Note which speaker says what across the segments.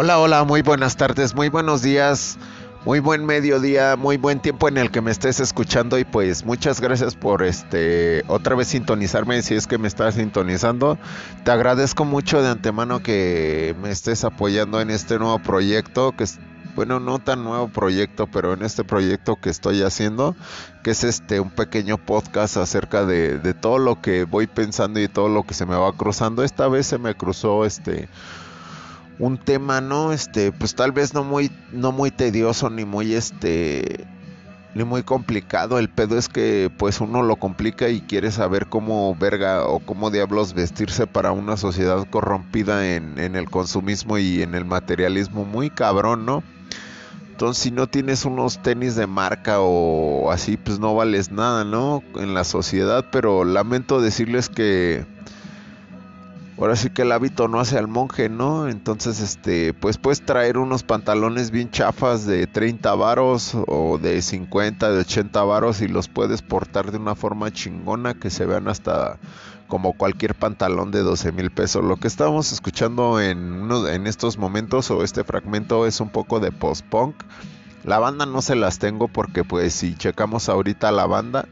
Speaker 1: Hola, hola, muy buenas tardes, muy buenos días, muy buen mediodía, muy buen tiempo en el que me estés escuchando y pues muchas gracias por este otra vez sintonizarme si es que me estás sintonizando. Te agradezco mucho de antemano que me estés apoyando en este nuevo proyecto que es bueno, no tan nuevo proyecto, pero en este proyecto que estoy haciendo, que es este un pequeño podcast acerca de, de todo lo que voy pensando y todo lo que se me va cruzando. Esta vez se me cruzó este un tema, ¿no? Este, pues tal vez no muy, no muy tedioso ni muy este ni muy complicado. El pedo es que pues uno lo complica y quiere saber cómo verga o cómo diablos vestirse para una sociedad corrompida en, en el consumismo y en el materialismo muy cabrón, ¿no? Entonces si no tienes unos tenis de marca o así, pues no vales nada, ¿no? En la sociedad, pero lamento decirles que ahora sí que el hábito no hace al monje, ¿no? Entonces, este, pues puedes traer unos pantalones bien chafas de 30 varos o de 50, de 80 varos y los puedes portar de una forma chingona que se vean hasta como cualquier pantalón de 12 mil pesos. Lo que estamos escuchando en, uno, en estos momentos o este fragmento es un poco de post-punk. La banda no se las tengo porque pues si checamos ahorita la banda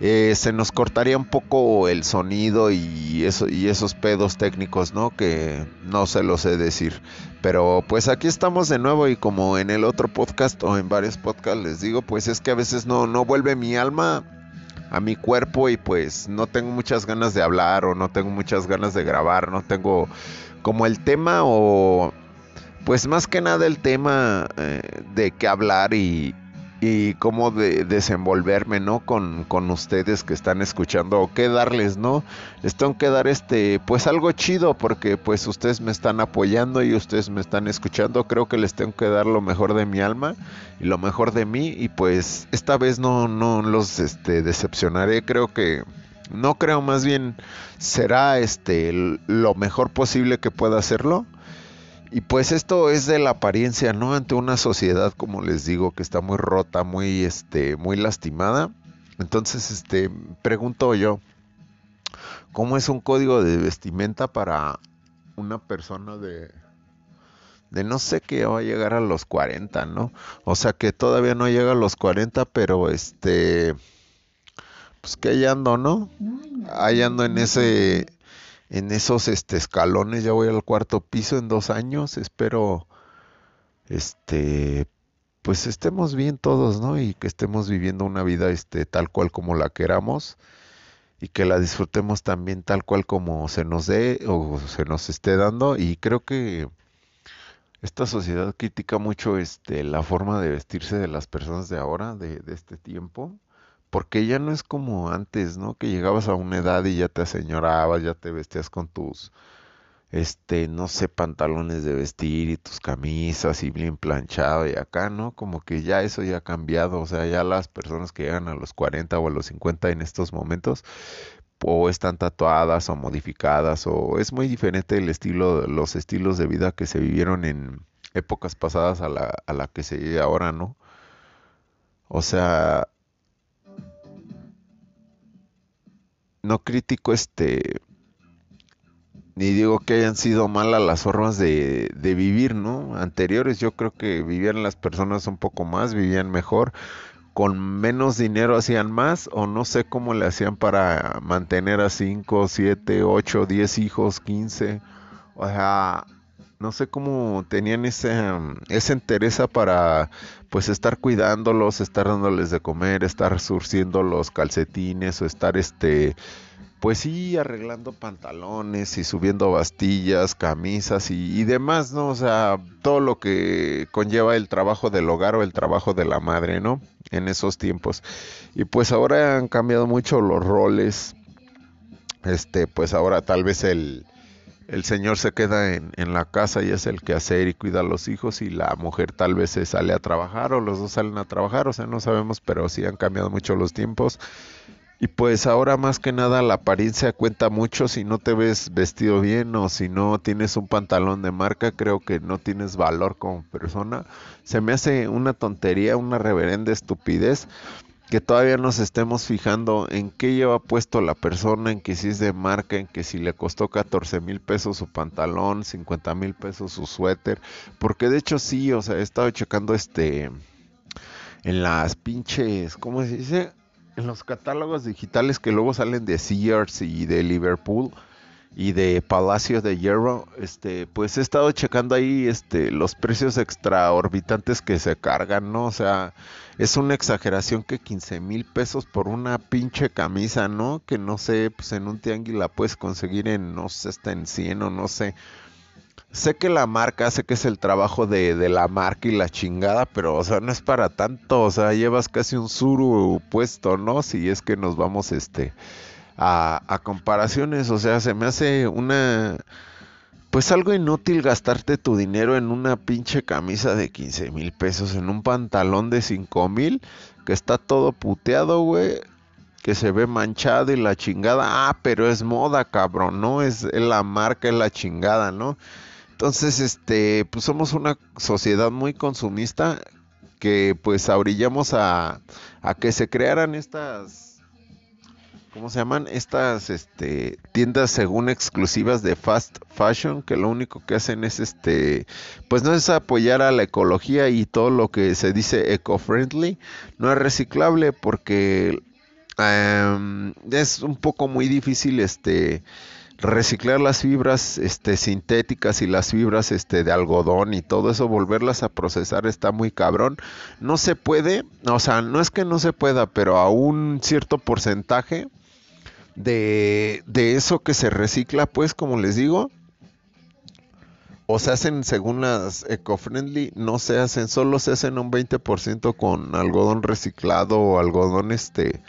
Speaker 1: eh, se nos cortaría un poco el sonido y, eso, y esos pedos técnicos, ¿no? Que no se lo sé decir. Pero pues aquí estamos de nuevo y como en el otro podcast o en varios podcasts les digo, pues es que a veces no, no vuelve mi alma a mi cuerpo y pues no tengo muchas ganas de hablar o no tengo muchas ganas de grabar, no tengo como el tema o pues más que nada el tema eh, de qué hablar y, y cómo de desenvolverme, ¿no? Con, con, ustedes que están escuchando o qué darles, ¿no? Les tengo que dar este, pues algo chido porque pues ustedes me están apoyando y ustedes me están escuchando. Creo que les tengo que dar lo mejor de mi alma y lo mejor de mí y pues esta vez no, no los este, decepcionaré. Creo que, no creo más bien será este lo mejor posible que pueda hacerlo y pues esto es de la apariencia, ¿no? Ante una sociedad, como les digo, que está muy rota, muy, este, muy lastimada. Entonces, este, pregunto yo, ¿cómo es un código de vestimenta para una persona de, de no sé que va a llegar a los 40, ¿no? O sea que todavía no llega a los 40, pero este, pues que ahí ando, ¿no? Ahí ando en ese en esos este, escalones. Ya voy al cuarto piso en dos años. Espero, este, pues estemos bien todos, ¿no? Y que estemos viviendo una vida, este, tal cual como la queramos y que la disfrutemos también tal cual como se nos dé o se nos esté dando. Y creo que esta sociedad critica mucho, este, la forma de vestirse de las personas de ahora, de, de este tiempo porque ya no es como antes, ¿no? Que llegabas a una edad y ya te aseñorabas, ya te vestías con tus, este, no sé, pantalones de vestir y tus camisas y bien planchado y acá, ¿no? Como que ya eso ya ha cambiado, o sea, ya las personas que llegan a los 40 o a los 50 en estos momentos, o están tatuadas o modificadas, o es muy diferente el estilo, los estilos de vida que se vivieron en épocas pasadas a la, a la que se vive ahora, ¿no? O sea, no critico este ni digo que hayan sido malas las formas de, de, vivir, ¿no? Anteriores yo creo que vivían las personas un poco más, vivían mejor, con menos dinero hacían más o no sé cómo le hacían para mantener a 5, 7, 8, 10 hijos, 15. O sea, no sé cómo tenían ese, esa entereza para pues estar cuidándolos, estar dándoles de comer, estar surciendo los calcetines o estar este pues sí arreglando pantalones y subiendo bastillas, camisas y, y, demás, ¿no? O sea, todo lo que conlleva el trabajo del hogar o el trabajo de la madre, ¿no? En esos tiempos. Y pues ahora han cambiado mucho los roles. Este, pues ahora tal vez el, el señor se queda en, en, la casa y es el que hacer y cuida a los hijos y la mujer tal vez se sale a trabajar o los dos salen a trabajar, o sea, no sabemos, pero sí han cambiado mucho los tiempos. Y pues ahora más que nada la apariencia cuenta mucho, si no te ves vestido bien o si no tienes un pantalón de marca, creo que no tienes valor como persona. Se me hace una tontería, una reverenda estupidez que todavía nos estemos fijando en qué lleva puesto la persona, en que si es de marca, en que si le costó 14 mil pesos su pantalón, 50 mil pesos su suéter, porque de hecho sí, o sea, he estado checando este en las pinches, ¿cómo se dice? En los catálogos digitales que luego salen de Sears y de Liverpool y de Palacio de Hierro, este, pues he estado checando ahí este, los precios extraorbitantes que se cargan, ¿no? O sea, es una exageración que 15 mil pesos por una pinche camisa, ¿no? Que no sé, pues en un tianguis la puedes conseguir en, no sé, está en 100 o no sé. Sé que la marca, sé que es el trabajo de, de, la marca y la chingada, pero, o sea, no es para tanto, o sea, llevas casi un suru puesto, ¿no? Si es que nos vamos, este, a, a comparaciones, o sea, se me hace una pues algo inútil gastarte tu dinero en una pinche camisa de 15 mil pesos, en un pantalón de 5 mil, que está todo puteado, güey, que se ve manchado y la chingada. Ah, pero es moda, cabrón, ¿no? Es, la marca, es la chingada, ¿no? Entonces, este, pues somos una sociedad muy consumista que pues abrillamos a, a que se crearan estas ¿cómo se llaman? Estas este, tiendas según exclusivas de fast fashion que lo único que hacen es este, pues no es apoyar a la ecología y todo lo que se dice eco-friendly, no es reciclable porque em, es un poco muy difícil este reciclar las fibras este, sintéticas y las fibras este, de algodón y todo eso, volverlas a procesar está muy cabrón. No se puede, o sea, no es que no se pueda, pero a un cierto porcentaje de, de eso que se recicla, pues como les digo, o se hacen según las eco-friendly, no se hacen, solo se hacen un 20% con algodón reciclado o algodón este,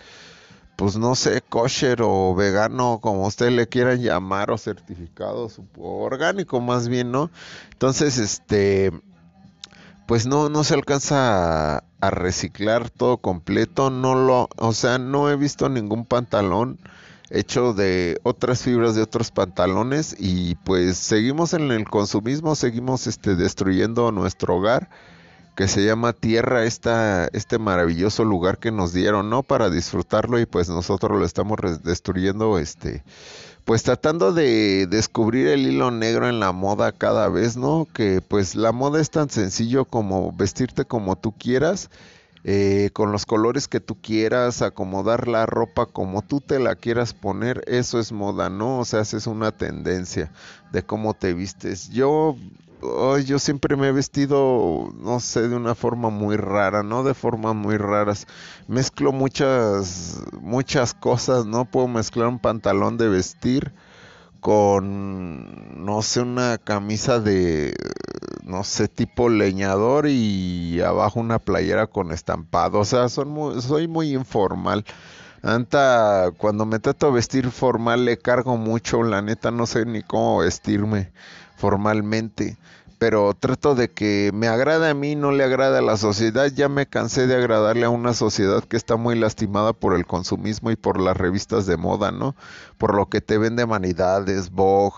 Speaker 1: pues no sé, kosher o vegano, como ustedes le quieran llamar, o certificado, orgánico más bien, ¿no? Entonces, este, pues no, no se alcanza a, a reciclar todo completo, no lo, o sea, no he visto ningún pantalón hecho de otras fibras de otros pantalones y pues seguimos en el consumismo, seguimos este destruyendo nuestro hogar que se llama tierra, esta, este maravilloso lugar que nos dieron, ¿no? Para disfrutarlo y pues nosotros lo estamos destruyendo, este, pues tratando de descubrir el hilo negro en la moda cada vez, ¿no? Que pues la moda es tan sencillo como vestirte como tú quieras eh, con los colores que tú quieras, acomodar la ropa como tú te la quieras poner, eso es moda, ¿no? O sea, es una tendencia de cómo te vistes. Yo, yo siempre me he vestido, no sé, de una forma muy rara, ¿no? De formas muy raras. Mezclo muchas, muchas cosas, ¿no? Puedo mezclar un pantalón de vestir con, no sé, una camisa de, no sé, tipo leñador y abajo una playera con estampado. O sea, soy muy informal. Anta, cuando me trato de vestir formal le cargo mucho, la neta no sé ni cómo vestirme formalmente pero trato de que me agrade a mí, no le agrade a la sociedad. Ya me cansé de agradarle a una sociedad que está muy lastimada por el consumismo y por las revistas de moda, ¿no? Por lo que te vende Manidades, Vogue,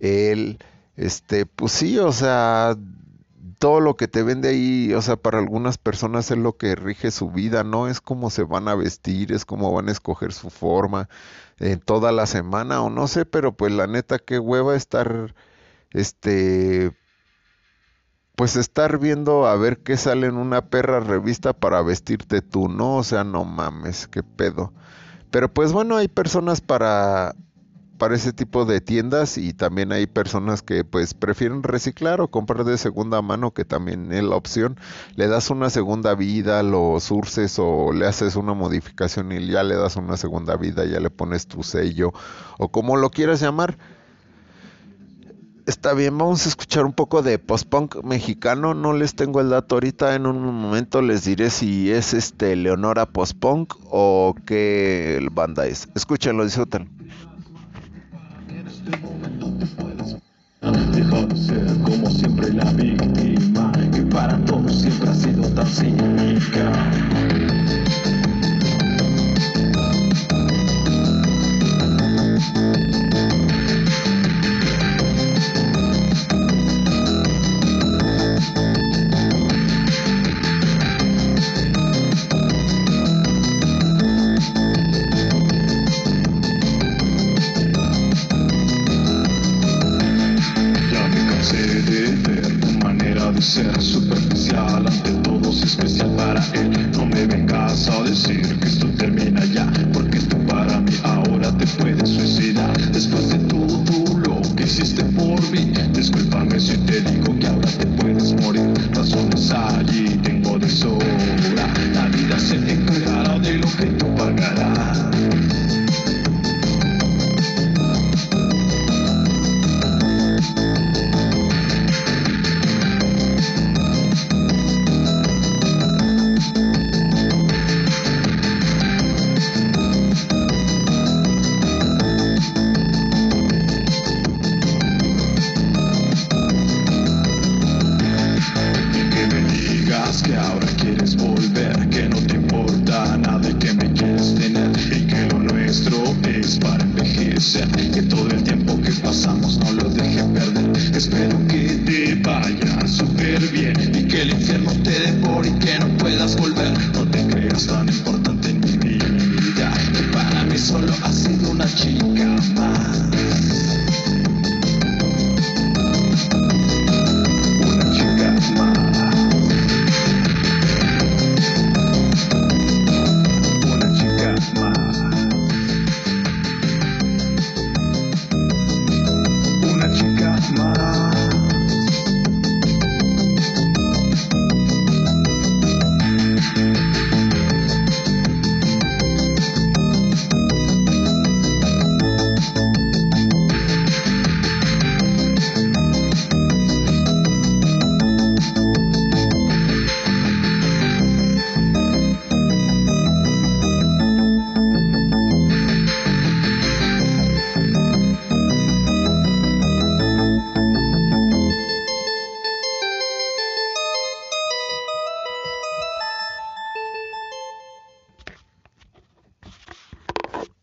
Speaker 1: él, este, pues sí, o sea, todo lo que te vende ahí, o sea, para algunas personas es lo que rige su vida, ¿no? Es cómo se van a vestir, es cómo van a escoger su forma en toda la semana o no sé, pero pues la neta qué hueva estar este pues estar viendo a ver qué sale en una perra revista para vestirte tú, ¿no? O sea, no mames, qué pedo. Pero pues bueno, hay personas para para ese tipo de tiendas y también hay personas que pues prefieren reciclar o comprar de segunda mano que también es la opción le das una segunda vida lo surces o le haces una modificación y ya le das una segunda vida ya le pones tu sello o como lo quieras llamar Está bien, vamos a escuchar un poco de post-punk mexicano. No les tengo el dato ahorita. En un momento les diré si es este Leonora post-punk o qué banda es. Escúchenlo, disfruten. como siempre la víctima que para todos siempre ha sido tan cínica.
Speaker 2: Ser superficial ante todos especial para él. No me vengas a decir que esto termina ya, porque tú para mí ahora te puedes suicidar. Después de todo lo que hiciste por mí, discúlpame si te digo que ahora te puedes morir. Razones allí tengo de sobra, la vida se encargará de lo que tú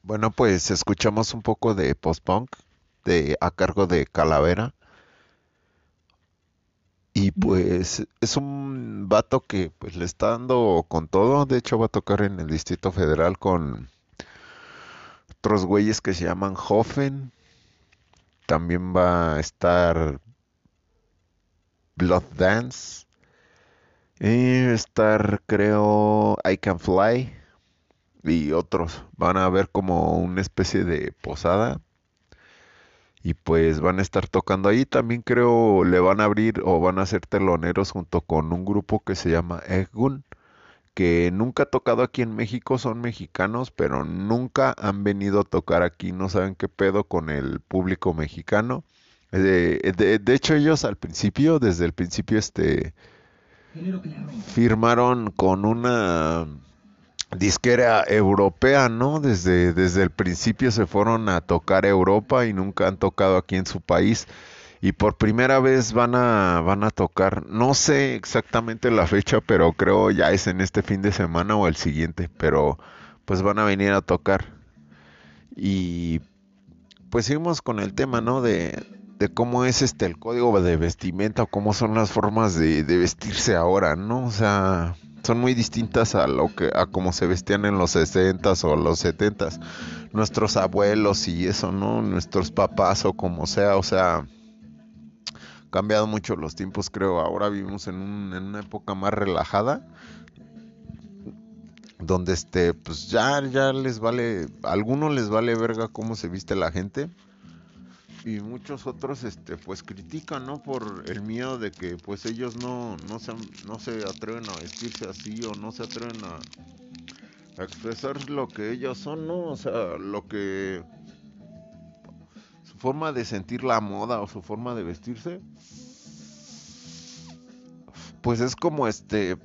Speaker 1: Bueno, pues escuchamos un poco de post-punk de, a cargo de Calavera. Y pues es un vato que pues le está dando con todo. De hecho va a tocar en el Distrito Federal con otros güeyes que se llaman Hoffen. También va a estar Blood Dance. Y va a estar creo I Can Fly. Y otros. Van a ver como una especie de posada. Y pues van a estar tocando ahí. También creo le van a abrir o van a ser teloneros junto con un grupo que se llama Eggun. Que nunca ha tocado aquí en México. Son mexicanos. Pero nunca han venido a tocar aquí. No saben qué pedo con el público mexicano. De, de- de hecho ellos al principio, desde el principio, este firmaron con una disquera europea, ¿no? Desde, desde el principio se fueron a tocar Europa y nunca han tocado aquí en su país. Y por primera vez van a, van a tocar, no sé exactamente la fecha, pero creo ya es en este fin de semana o el siguiente, pero pues van a venir a tocar. Y pues seguimos con el tema, ¿no? De, de cómo es este el código de vestimenta o cómo son las formas de, de vestirse ahora, ¿no? O sea, son muy distintas a lo que a cómo se vestían en los 60s o los 70s. Nuestros abuelos y eso, ¿no? Nuestros papás o como sea, o sea, cambiado mucho los tiempos, creo. Ahora vivimos en, un- en una época más relajada donde este pues ya ya les vale a algunos les vale verga cómo se viste la gente y muchos otros este pues critican no por el miedo de que pues ellos no no se no se atreven a vestirse así o no se atreven a, a expresar lo que ellos son no o sea lo que su forma de sentir la moda o su forma de vestirse pues es como este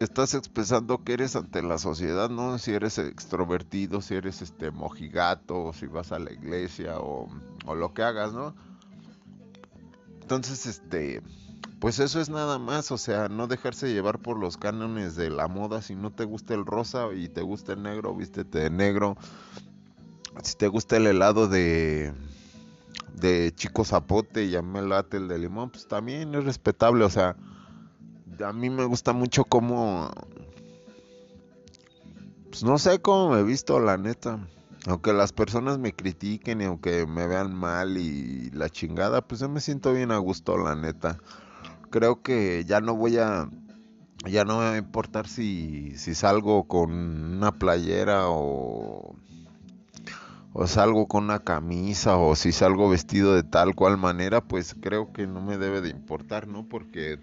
Speaker 1: estás expresando que eres ante la sociedad, ¿no? Si eres extrovertido, si eres este mojigato, si vas a la iglesia o, o lo que hagas, ¿no? Entonces, este, pues eso es nada más, o sea, no dejarse llevar por los cánones de la moda. Si no te gusta el rosa y te gusta el negro, vístete de negro. Si te gusta el helado de de chico zapote y a me late el de limón, pues también es respetable, o sea, a mí me gusta mucho cómo pues no sé cómo me he visto la neta aunque las personas me critiquen y aunque me vean mal y la chingada pues yo me siento bien a gusto la neta creo que ya no voy a ya no me va a importar si, si salgo con una playera o, o salgo con una camisa o si salgo vestido de tal cual manera, pues creo que no me debe de importar, ¿no? Porque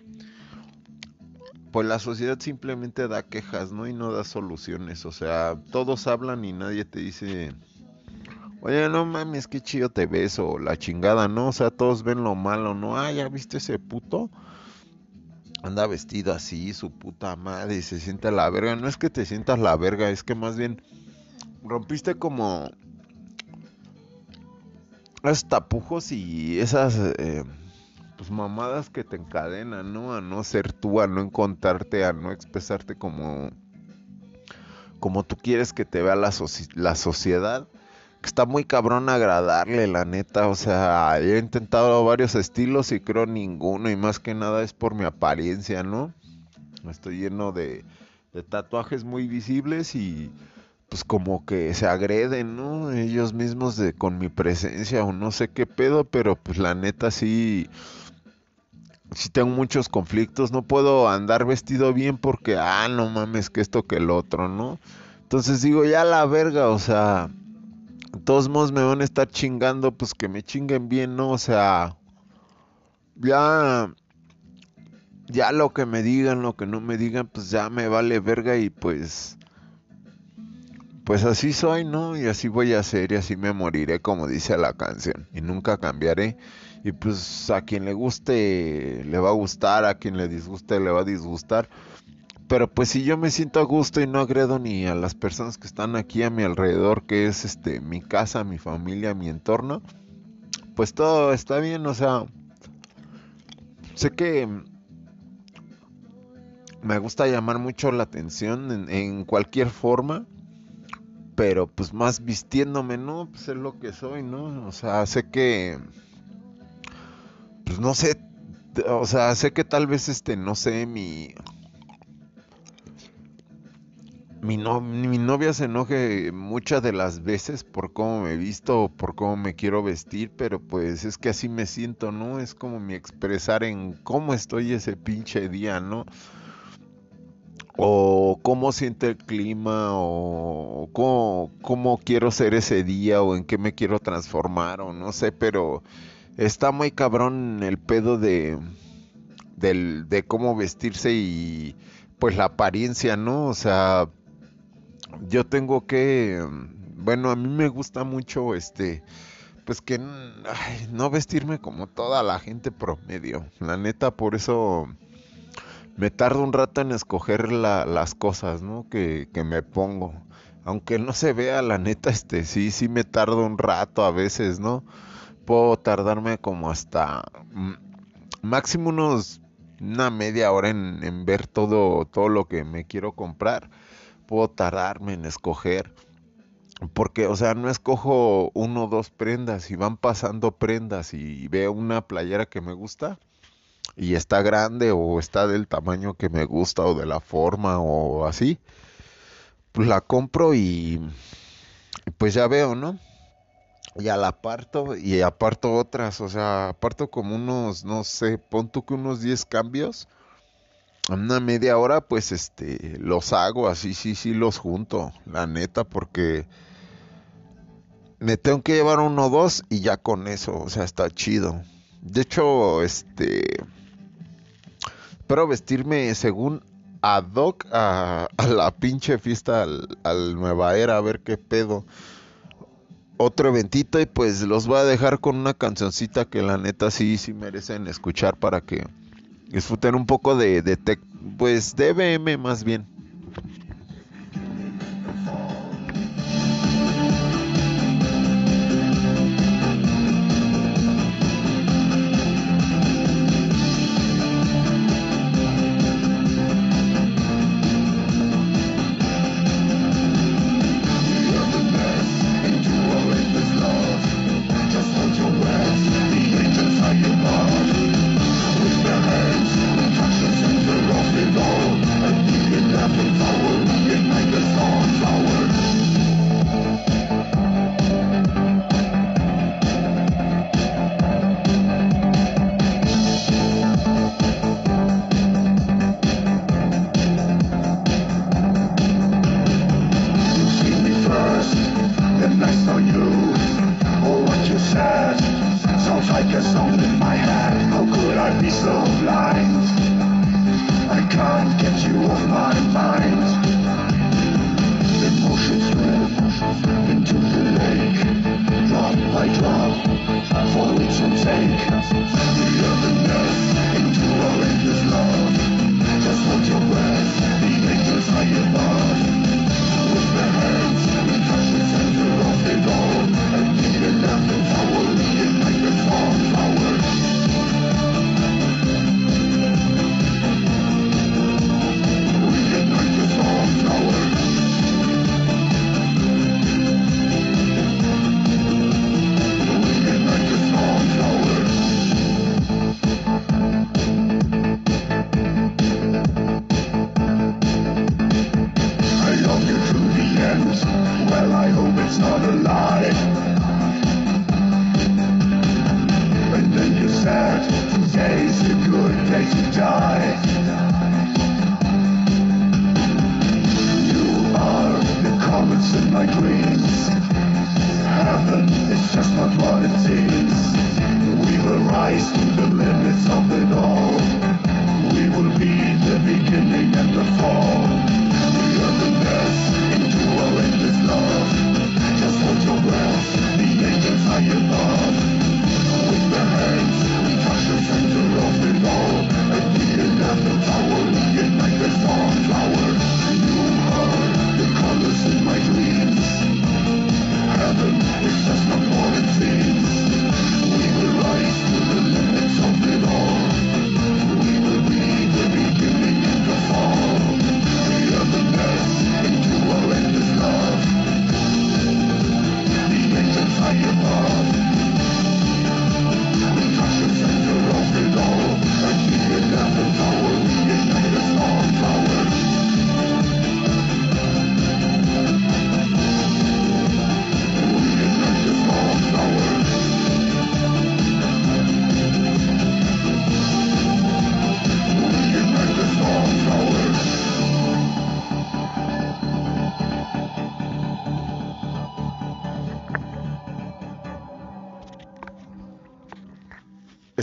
Speaker 1: pues la sociedad simplemente da quejas, ¿no? Y no da soluciones, o sea, todos hablan y nadie te dice, oye, no mames, qué chido te ves o la chingada, ¿no? O sea, todos ven lo malo, ¿no? Ah, ya viste ese puto anda vestido así, su puta madre, y se siente la verga. No es que te sientas la verga, es que más bien rompiste como esos tapujos y esas eh, pues mamadas que te encadenan, ¿no? A no ser tú, a no encontrarte, a no expresarte como como tú quieres que te vea la, la sociedad está muy cabrón agradarle, la neta. O sea, he intentado varios estilos y creo ninguno. Y más que nada es por mi apariencia, ¿no? Estoy lleno de, tatuajes muy visibles y pues como que se agreden, ¿no? Ellos mismos de con mi presencia o no sé qué pedo, pero pues la neta sí sí tengo muchos conflictos, no puedo andar vestido bien porque ah, no mames, que esto que el otro, ¿no? Entonces digo, ya la verga, o sea, todos modos me van a estar chingando, pues que me chinguen bien, ¿no? O sea, ya, ya lo que me digan, lo que no me digan, pues ya me vale verga y pues, pues así soy, ¿no? Y así voy a ser y así me moriré, como dice la canción, y nunca cambiaré. Y pues a quien le guste le va a gustar, a quien le disguste le va a disgustar. Pero pues si yo me siento a gusto y no agredo ni a las personas que están aquí a mi alrededor, que es este mi casa, mi familia, mi entorno, pues todo está bien, o sea, sé que me gusta llamar mucho la atención en, en cualquier forma, pero pues más vistiéndome, ¿no? Pues es lo que soy, ¿no? O sea, sé que pues no sé, o sea, sé que tal vez este no sé mi mi, no, mi novia se enoje muchas de las veces por cómo me visto o por cómo me quiero vestir, pero pues es que así me siento, ¿no? Es como mi expresar en cómo estoy ese pinche día, ¿no? O cómo siente el clima, o cómo, cómo quiero ser ese día, o en qué me quiero transformar, o no sé, pero está muy cabrón el pedo de, del, de cómo vestirse y pues la apariencia, ¿no? O sea, yo tengo que, bueno, a mí me gusta mucho este, pues que no vestirme como toda la gente promedio. La neta, por eso me tardo un rato en escoger las cosas, ¿no? Que, que me pongo. Aunque no se vea, la neta, este, sí, sí me tardo un rato a veces, ¿no? Puedo tardarme como hasta mm, máximo unos una media hora en, ver todo, todo lo que me quiero comprar puedo tardarme en escoger. Porque, o sea, no escojo uno o dos prendas y van pasando prendas y veo una playera que me gusta y está grande o está del tamaño que me gusta o de la forma o así, pues la compro y pues ya veo, ¿no? Ya la aparto y aparto otras, o sea, aparto como unos, no sé, pon tú que unos 10 cambios una media hora, pues este, los hago así, sí, sí, los junto, la neta, porque me tengo que llevar uno o dos y ya con eso, o sea, está chido. De hecho, este, espero vestirme según ad hoc a, la pinche fiesta al, Nueva Era, a ver qué pedo. Otro eventito y pues los voy a dejar con una cancioncita que la neta sí, sí merecen escuchar para que disfruten un poco de, de tech, pues de BM más bien.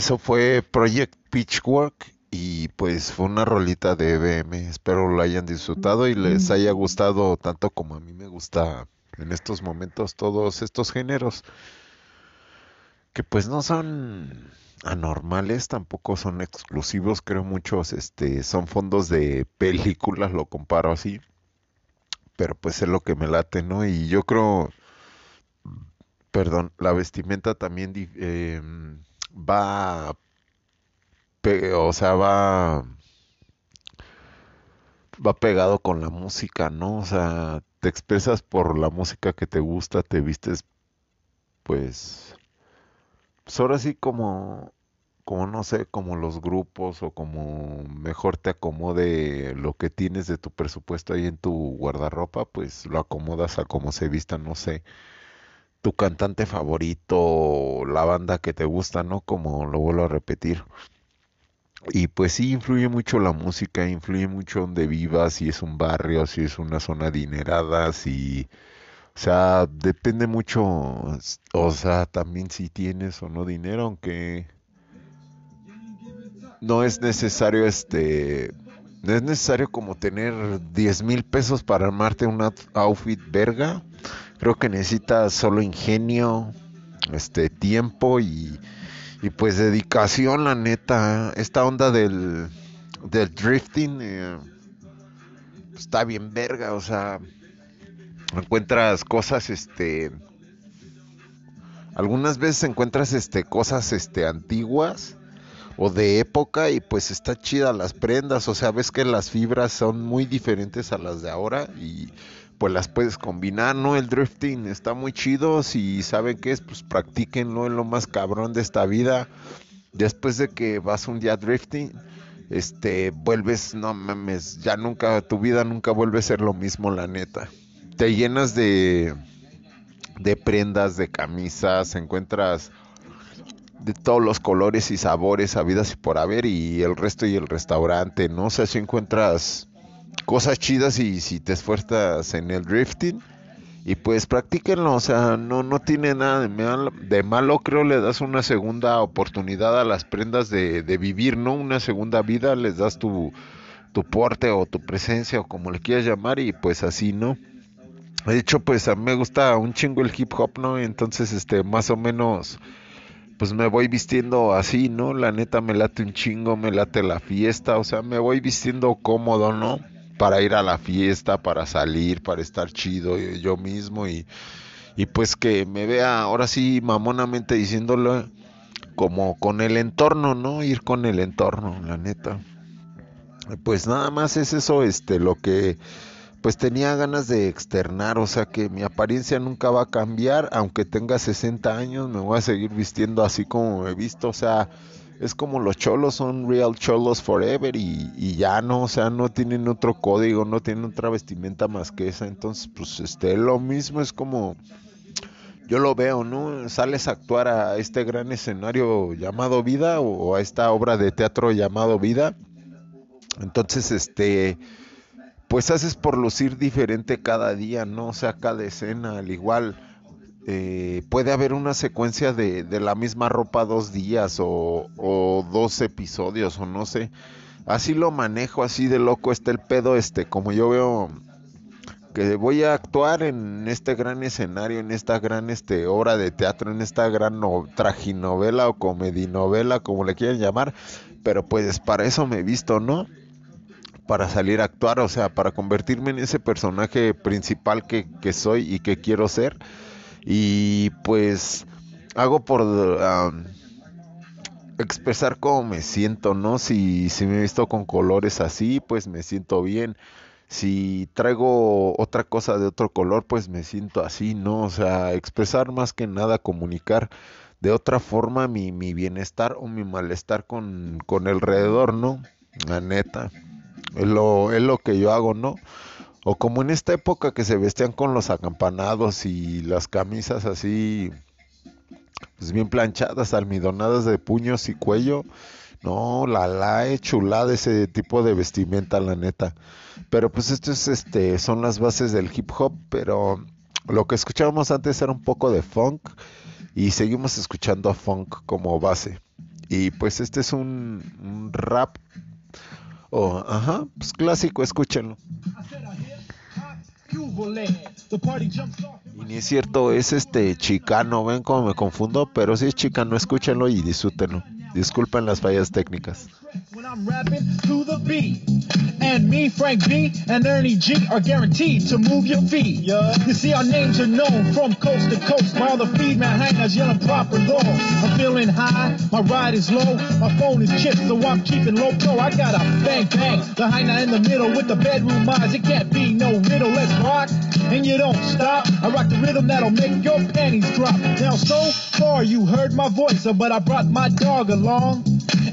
Speaker 1: Eso fue Project Pitchwork y pues fue una rolita de EBM. Espero lo hayan disfrutado y les haya gustado tanto como a mí me gusta en estos momentos todos estos géneros que pues no son anormales, tampoco son exclusivos, creo muchos este son fondos de películas, lo comparo así. Pero pues es lo que me late, ¿no? Y yo creo perdón, la vestimenta también em, va, o sea, va, va pegado con la música, ¿no? O sea, te expresas por la música que te gusta, te vistes, pues, pues ahora como, como no sé, como los grupos o como mejor te acomode lo que tienes de tu presupuesto ahí en tu guardarropa, pues lo acomodas a como se vista, no sé tu cantante favorito, la banda que te gusta, ¿no? Como lo vuelvo a repetir. Y pues sí, influye mucho la música, influye mucho donde vivas, si es un barrio, si es una zona adinerada, si... O sea, depende mucho, o sea, también si tienes o no dinero, aunque no es necesario este... No es necesario como tener 10 mil pesos para armarte un out- outfit verga. Creo que necesitas solo ingenio, este tiempo y, y pues dedicación, la neta. Esta onda del, del drifting eh, está bien verga, o sea, encuentras cosas, este, algunas veces encuentras, este, cosas, este, antiguas o de época y pues está chida las prendas, o sea, ves que las fibras son muy diferentes a las de ahora y pues las puedes combinar, ¿no? El drifting está muy chido, si saben qué es, pues practíquenlo, es lo más cabrón de esta vida. Después de que vas un día drifting, este, vuelves, no mames, ya nunca, tu vida nunca vuelve a ser lo mismo, la neta. Te llenas de, de prendas, de camisas, encuentras de todos los colores y sabores habidas y por haber y el resto y el restaurante, ¿no? O sea, si encuentras cosas chidas y si te esfuerzas en el drifting y pues practíquenlo, o sea, no, no tiene nada de malo, de malo, creo le das una segunda oportunidad a las prendas de, de vivir, ¿no? Una segunda vida, les das tu, tu porte o tu presencia o como le quieras llamar y pues así, ¿no? De hecho, pues a mí me gusta un chingo el hip hop, ¿no? Entonces, este, más o menos, pues me voy vistiendo así, ¿no? La neta me late un chingo, me late la fiesta, o sea, me voy vistiendo cómodo, ¿no? Para ir a la fiesta, para salir, para estar chido yo, yo mismo y, y pues que me vea ahora sí mamonamente diciéndolo como con el entorno, ¿no? Ir con el entorno, la neta. Pues nada más es eso, este, lo que pues tenía ganas de externar, o sea que mi apariencia nunca va a cambiar, aunque tenga 60 años, me voy a seguir vistiendo así como me he visto, o sea, es como los cholos son real cholos forever y, y ya no, o sea, no tienen otro código, no tienen otra vestimenta más que esa, entonces pues este, lo mismo es como
Speaker 3: yo lo veo, ¿no? Sales a actuar a este gran escenario llamado vida o a esta obra de teatro llamado vida. Entonces, este, pues haces por lucir diferente cada día, ¿no? O sea, cada escena, al igual. Eh, puede haber una secuencia de, la misma ropa dos días o, dos episodios o no sé. Así lo manejo, así de loco está el pedo, este, como yo veo que voy a actuar en este gran escenario, en esta gran este, obra de teatro, en esta gran no, traginovela o comedinovela, como le quieran llamar, pero pues para eso me he visto, ¿no? Para salir a actuar, o sea, para convertirme en ese personaje principal que soy y que quiero ser. Y pues hago por expresar cómo me siento, ¿no? Si, si me he visto con colores así, pues me siento bien si traigo otra cosa de otro color, pues me siento así, ¿no? O sea, expresar más que nada, comunicar de otra forma mi, mi bienestar o mi malestar con, con el alrededor, ¿no? La neta. Es lo, es lo que yo hago, ¿no? O como en esta época que se vestían con los acampanados y las camisas así, pues bien planchadas, almidonadas de puños y cuello. No, la la he chulada ese tipo de vestimenta, la neta. Pero pues esto es este son las bases del hip hop, pero lo que escuchábamos antes era un poco de funk y seguimos escuchando funk como base. Y pues este es un, rap oh, ajá, pues clásico, escúchenlo. Y ni es cierto, es este chicano, ven cómo me confundo, pero si es chicano, escúchenlo y disfrútenlo. Disculpen las fallas técnicas. I'm rapping to the beat. And me, Frank B, and Ernie G are guaranteed to move your feet. Yeah. You see, our names are known from coast to coast while the feedman hangers yelling proper law. I'm feeling high, my ride is low, my phone is chipped, so I'm keeping low pro. I got a bang bang, the hyena in the middle with the bedroom eyes. It can't be no riddle, let's rock. And you don't stop. I rock the rhythm that'll make your panties drop. Now, so far you heard my voice, but I brought my dog along.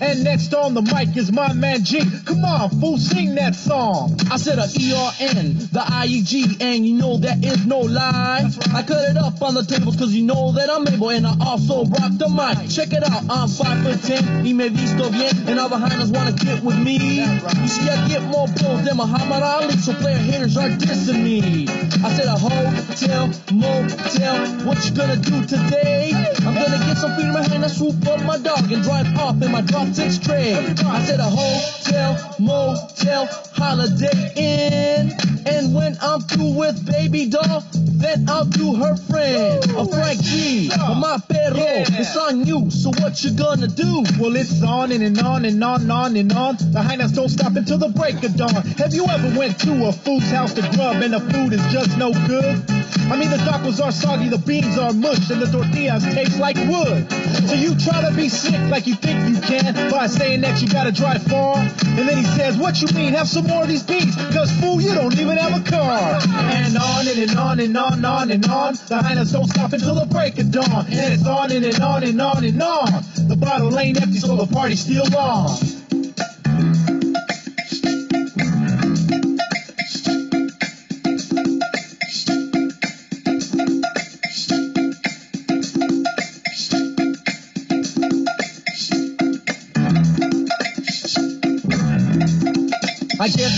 Speaker 3: And next on the mic is my man G. Come on, fool, sing that song. I said a E-R-N, the I-E-G, and you know that is no lie. Right. I cut it up on the tables cause you know that I'm able, and I also rock the mic. Check it out, I'm 5 foot 10, y me visto bien, and all behind us wanna get with me. Right. You see, I get more blows than Muhammad Ali, so player haters are dissing me. I said a hotel, motel, what you gonna do today? I'm gonna get some food in my hand, I swoop on my dog, and drive off in my drop six tray. I said a hotel, motel, holiday inn. And when I'm through with baby doll, then I'll do her friend. A Frank G, my perro, it's on you, so what you gonna do? Well, it's on and, and on and on and on and on. The highness don't stop until the break of dawn. Have you ever went to a food's house to grub and the food is just no good? I mean, the tacos are soggy, the beans are mush, and the tortillas taste like wood. So you try to be sick like you think you can by saying that you gotta drive far. And then he says, What you mean? Have some more of these beans? Cause fool, you don't even have a car. And on and, and on and on and on and on. The hyenas don't stop until the break of dawn. And it's on and, and on and on and on. The bottle ain't empty, so the party's still on.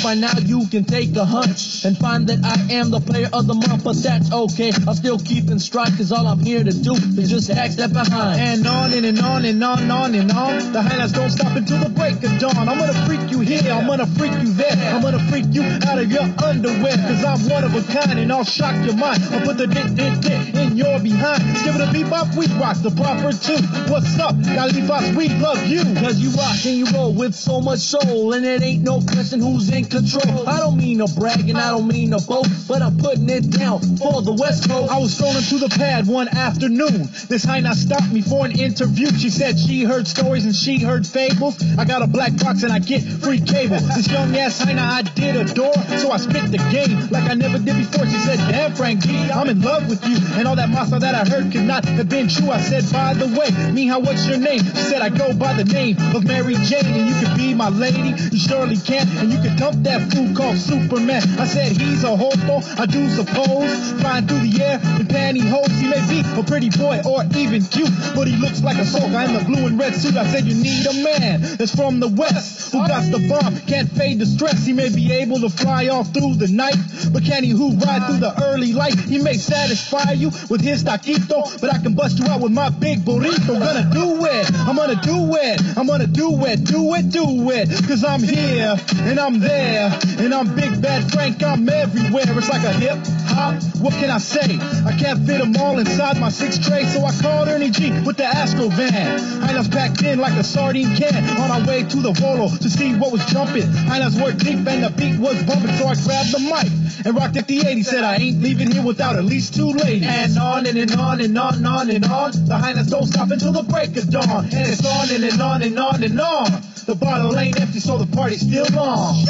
Speaker 3: By now you can take a hunch and find that I am the player of the month, but that's okay. I'm still keep in stride, cause all I'm here to do is just act step behind. And on and, and on and on and on and on. The highlights don't stop until the break of dawn. I'm gonna freak you here, I'm gonna freak you there. I'm gonna freak you out of your underwear, cause I'm one of a kind and I'll shock your mind. I'll put the dit dit dit in your behind. Give it a bebop, we rock the proper tune. What's up, Califas, we love you. Cause you rock and you roll with so much soul, and it ain't no question who's in control. I don't mean to brag and I don't mean to boast, but I'm putting it down for the West Coast. I was strolling through the pad one afternoon. This hyena stopped me for an interview. She said she heard stories and she heard fables. I got a black box and I get free cable. This young ass hyena I did adore, so I spit the game like I never did before. She said, Damn, Frank G, I'm in love with you. And all that massa that I heard could not have been true. I said, By the way, Mija, what's your name? She said, I go by the name of Mary Jane, and you can be my lady. You surely can, and you could dump that fool called Superman. I said he's a hoto, I do suppose. Flying through the air in pantyhose. He may be a pretty boy or even cute, but he looks like a soldier in the blue and red suit. I said you need a man that's from the west who got the bomb, can't fade the stress. He may be able to fly all through the night, but can he who ride through the early light? He may satisfy you with his taquito, but I can bust you out with my big burrito. Gonna do it, I'm gonna do it, I'm gonna do it, do it, do it. Cause I'm here and I'm there, and I'm Big Bad Frank, I'm everywhere. It's like a hip hop, what can I say? I can't fit them all inside my six tray, so I called Ernie G with the Astro van. I was packed in like a sardine can on our way to the Volo to see what was jumping. I was work deep and the beat was bumping, so I grabbed the mic and rocked at the 80. Said I ain't leaving here without at least two ladies. And on and, and on and on and on and on. The highness don't stop until the break of dawn. And it's on and, and on and on and on. The bottle ain't empty, so the party's still on.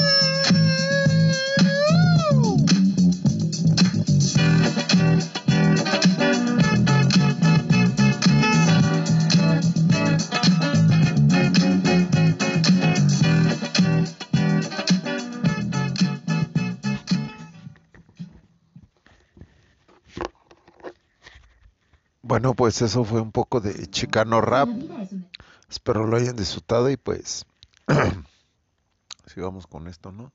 Speaker 1: Bueno, pues eso fue un poco de Chicano Rap. Espero lo hayan disfrutado y pues sigamos con esto, ¿no?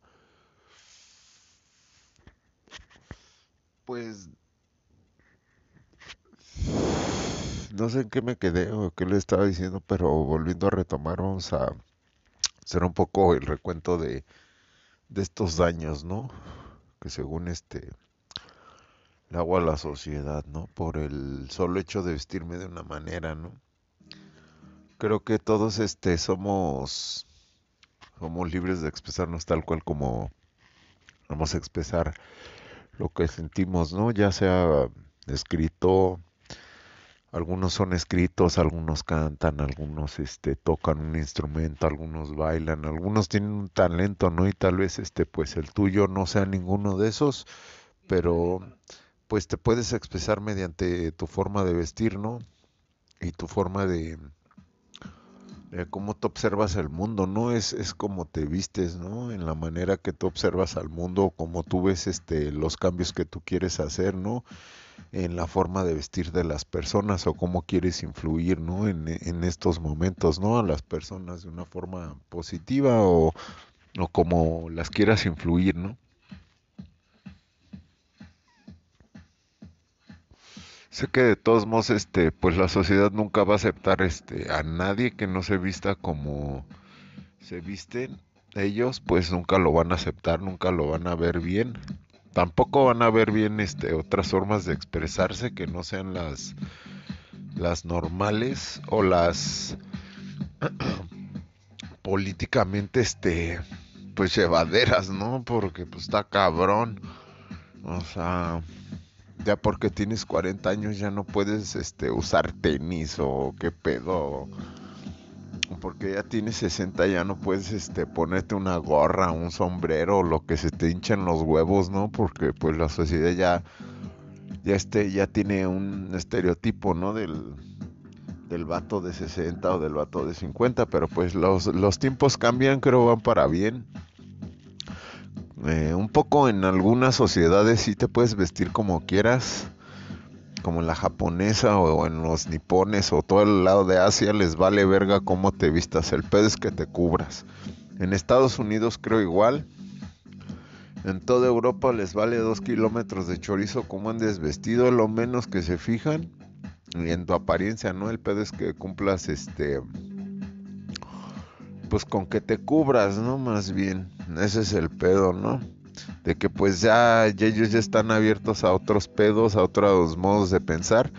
Speaker 1: Pues no sé en qué me quedé o qué le estaba diciendo, pero volviendo a retomar, vamos a hacer un poco el recuento de, de estos daños, ¿no? Que según este le hago a la sociedad, ¿no? Por el solo hecho de vestirme de una manera, ¿no? Creo que todos este somos somos libres de expresarnos tal cual como vamos a expresar lo que sentimos, ¿no? Ya sea escrito, algunos son escritos, algunos cantan, algunos este tocan un instrumento, algunos bailan, algunos tienen un talento, ¿no? Y tal vez este pues el tuyo no sea ninguno de esos, pero pues te puedes expresar mediante tu forma de vestir, ¿no? Y tu forma de, cómo tú observas el mundo, ¿no? Es, es como te vistes, ¿no? En la manera que tú observas al mundo, como tú ves este, los cambios que tú quieres hacer, ¿no? En la forma de vestir de las personas o cómo quieres influir, ¿no? En, en estos momentos, ¿no? A las personas de una forma positiva o, o como las quieras influir, ¿no? Sé que de todos modos, este, pues la sociedad nunca va a aceptar este a nadie que no se vista como se visten ellos, pues nunca lo van a aceptar, nunca lo van a ver bien. Tampoco van a ver bien este otras formas de expresarse que no sean las las normales o las políticamente este pues llevaderas, ¿no? Porque pues está cabrón. O sea, ya porque tienes 40 años ya no puedes este usar tenis o qué pedo porque ya tienes 60 ya no puedes este ponerte una gorra, un sombrero, lo que se te hinchen los huevos, ¿no? Porque pues la sociedad ya ya este ya tiene un estereotipo, ¿no? del del vato de 60 o del vato de 50, pero pues los, los tiempos cambian, creo van para bien. Eh, un poco en algunas sociedades sí te puedes vestir como quieras, como en la japonesa o en los nipones o todo el lado de Asia les vale verga cómo te vistas, el pedo es que te cubras. En Estados Unidos creo igual. En toda Europa les vale dos kilómetros de chorizo como andes vestido, lo menos que se fijan. Y en tu apariencia, ¿no? El pedo es que cumplas este pues con que te cubras, ¿no? Más bien, ese es el pedo, ¿no? De que pues ya, ellos ya están abiertos a otros pedos, a otros modos de pensar.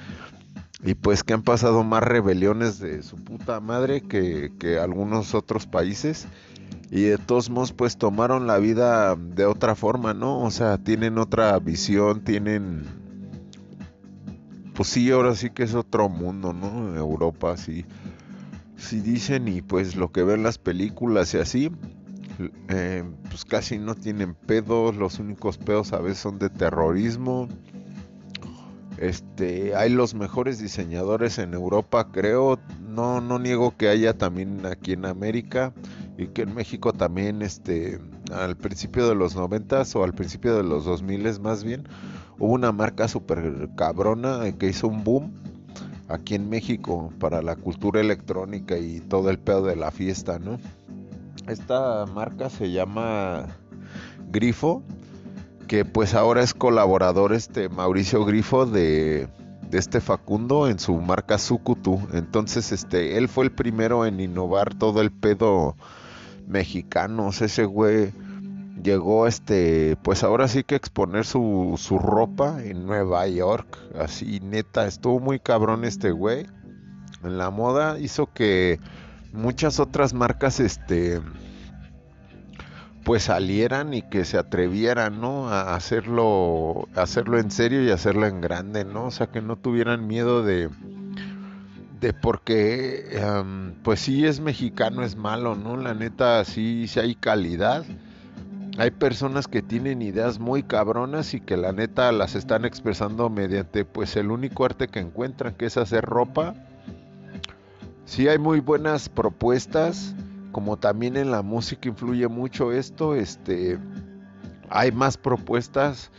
Speaker 1: Y pues que han pasado más rebeliones de su puta madre que, que algunos otros países. Y de todos modos pues tomaron la vida de otra forma, ¿no? O sea, tienen otra visión, tienen... Pues sí, ahora sí que es otro mundo, ¿no? Europa, sí si dicen y pues lo que ven las películas y así, eh, pues casi no tienen pedos, los únicos pedos a veces son de terrorismo. Este, hay los mejores diseñadores en Europa, creo. No, no niego que haya también aquí en América y que en México también este, al principio de los noventas o al principio de los 2000 más bien, hubo una marca super cabrona que hizo un boom aquí en México para la cultura electrónica y todo el pedo de la fiesta, ¿no? Esta marca se llama Grifo, que pues ahora es colaborador este Mauricio Grifo de, de este Facundo en su marca Sukutu. Entonces, este, él fue el primero en innovar todo el pedo mexicano. Ese güey llegó este pues ahora sí que exponer su, su ropa en Nueva York así neta estuvo muy cabrón este güey. En la moda hizo que muchas otras marcas este pues salieran y que se atrevieran no a hacerlo hacerlo en serio y hacerlo en grande no o sea que no tuvieran miedo de de porque pues sí es mexicano es malo no la neta sí sí hay calidad hay personas que tienen ideas muy cabronas y que la neta las están expresando mediante pues el único arte que encuentran que es hacer ropa. Sí hay muy buenas propuestas, como también en la música influye mucho esto, este hay más propuestas,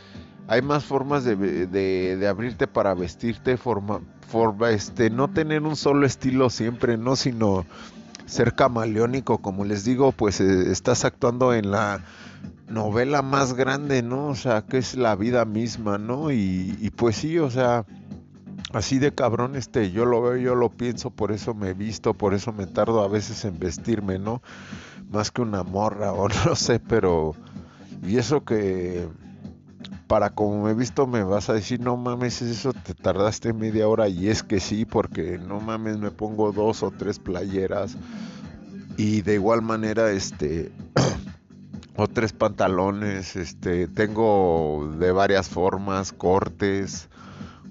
Speaker 1: hay más formas de, de, abrirte para vestirte, forma, forma, este, no tener un solo estilo siempre, no, sino ser camaleónico, como les digo, pues eh, estás actuando en la novela más grande, ¿no? O sea, que es la vida misma, ¿no? Y, pues sí, o sea, así de cabrón, este, yo lo veo, yo lo pienso, por eso me visto, por eso me tardo a veces en vestirme, ¿no? Más que una morra o no sé, pero... Y eso que para como me he visto me vas a decir, no mames, eso te tardaste media hora y es que sí, porque no mames, me pongo dos o tres playeras y de igual manera, este, o tres pantalones, este, tengo de varias formas, cortes,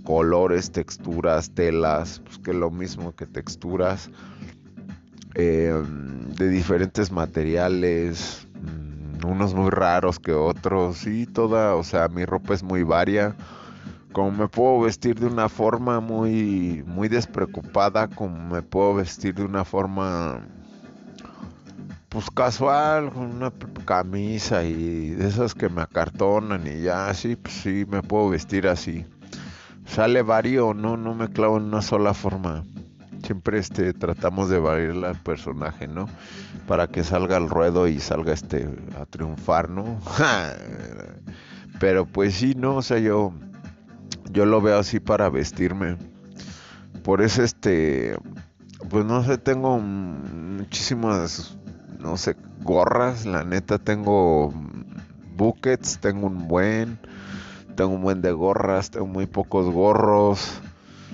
Speaker 1: colores, texturas, telas, pues que lo mismo que texturas, em, de diferentes materiales, mm, unos muy raros que otros, y toda, o sea, mi ropa es muy varia. Como me puedo vestir de una forma muy, muy despreocupada, como me puedo vestir de una forma pues casual, con una camisa y de esas que me acartonan y ya así, pues sí, me puedo vestir así. Sale varío, no, no me clavo en una sola forma. Siempre este tratamos de variar al personaje, ¿no? Para que salga al ruedo y salga este a triunfar, ¿no? Pero pues sí, no, o sea, yo yo lo veo así para vestirme. Por eso este pues no sé, tengo muchísimas no sé, gorras, la neta tengo buckets, tengo un buen, tengo un buen de gorras, tengo muy pocos gorros.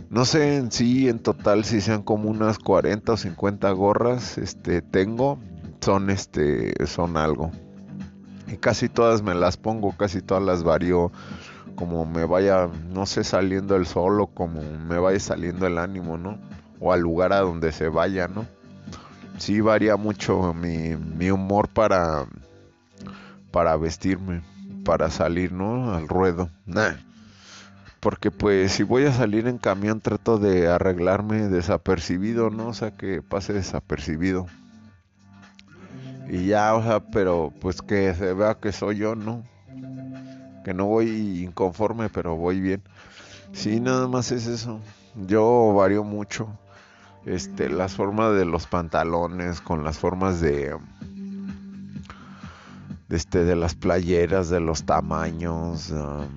Speaker 1: No sé en sí, en total, si sean como unas 40 o 50 gorras, este, tengo, son, este, son algo. Y casi todas me las pongo, casi todas las varío como me vaya, no sé, saliendo el sol o como me vaya saliendo el ánimo, ¿no? O al lugar a donde se vaya, ¿no? Sí varía mucho mi, humor para, para vestirme, para salir, ¿no? Al ruedo. Porque pues si voy a salir en camión trato de arreglarme desapercibido, ¿no? O sea, que pase desapercibido. Y ya, o sea, pero pues que se vea que soy yo, ¿no? Que no voy inconforme, pero voy bien. Sí, nada más es eso. Yo varío mucho este, las formas de los pantalones, con las formas de, de, este, de las playeras, de los tamaños. Um,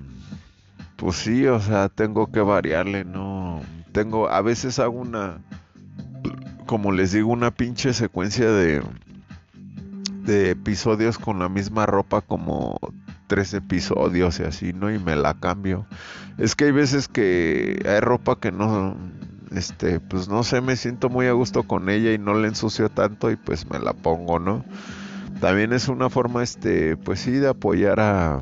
Speaker 1: pues sí, o sea, tengo que variarle, ¿no? Tengo, a veces hago una, como les digo, una pinche secuencia de, de episodios con la misma ropa como tres episodios y así, ¿no? Y me la cambio. Es que hay veces que hay ropa que no, este, pues no sé, me siento muy a gusto con ella y no la ensucio tanto y pues me la pongo, ¿no? También es una forma, este, pues sí, de apoyar a,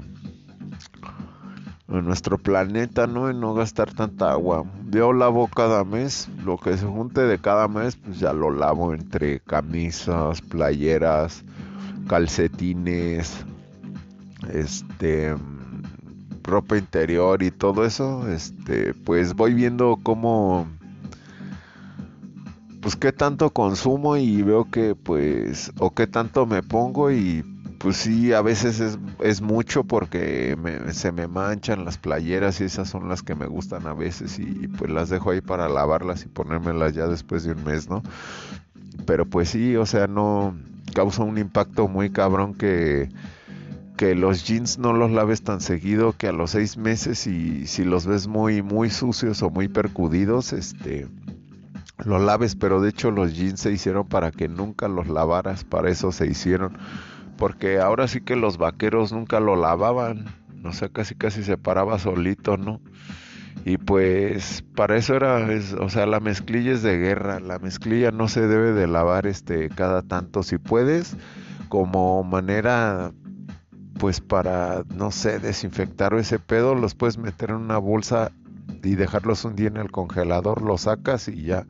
Speaker 1: a nuestro planeta, ¿no? Y no gastar tanta agua. Yo lavo cada mes, lo que se junte de cada mes, pues ya lo lavo entre camisas, playeras, calcetines, este ropa interior y todo eso, este, pues voy viendo cómo pues qué tanto consumo y veo que pues o qué tanto me pongo y pues sí, a veces es, es mucho porque me- se me manchan las playeras y esas son las que me gustan a veces y pues las dejo ahí para lavarlas y ponérmelas ya después de un mes, ¿no? Pero pues sí, o sea, no causa un impacto muy cabrón que, que los jeans no los laves tan seguido que a los seis meses y si los ves muy, muy sucios o muy percudidos, este los laves, pero de hecho los jeans se hicieron para que nunca los lavaras, para eso se hicieron, porque ahora sí que los vaqueros nunca lo lavaban, o sea, casi casi se paraba solito, ¿no? Y pues para eso era, o sea, la mezclilla es de guerra, la mezclilla no se debe de lavar este cada tanto, si puedes, como manera pues para, no sé, desinfectar ese pedo, los puedes meter en una bolsa y dejarlos un día en el congelador, los sacas y ya.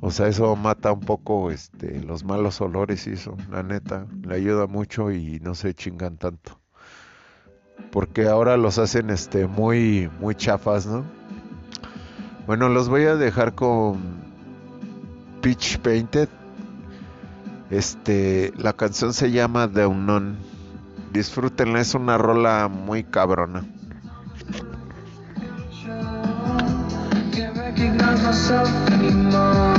Speaker 1: O sea, eso mata un poco este los malos olores y eso, la neta, le ayuda mucho y no se chingan tanto. Porque ahora los hacen este muy muy chafas, ¿no? Bueno, los voy a dejar con Pitch Painted. Este, la canción se llama The Unknown. Disfrútenla, es una rola muy cabrona.
Speaker 4: Recognize myself anymore.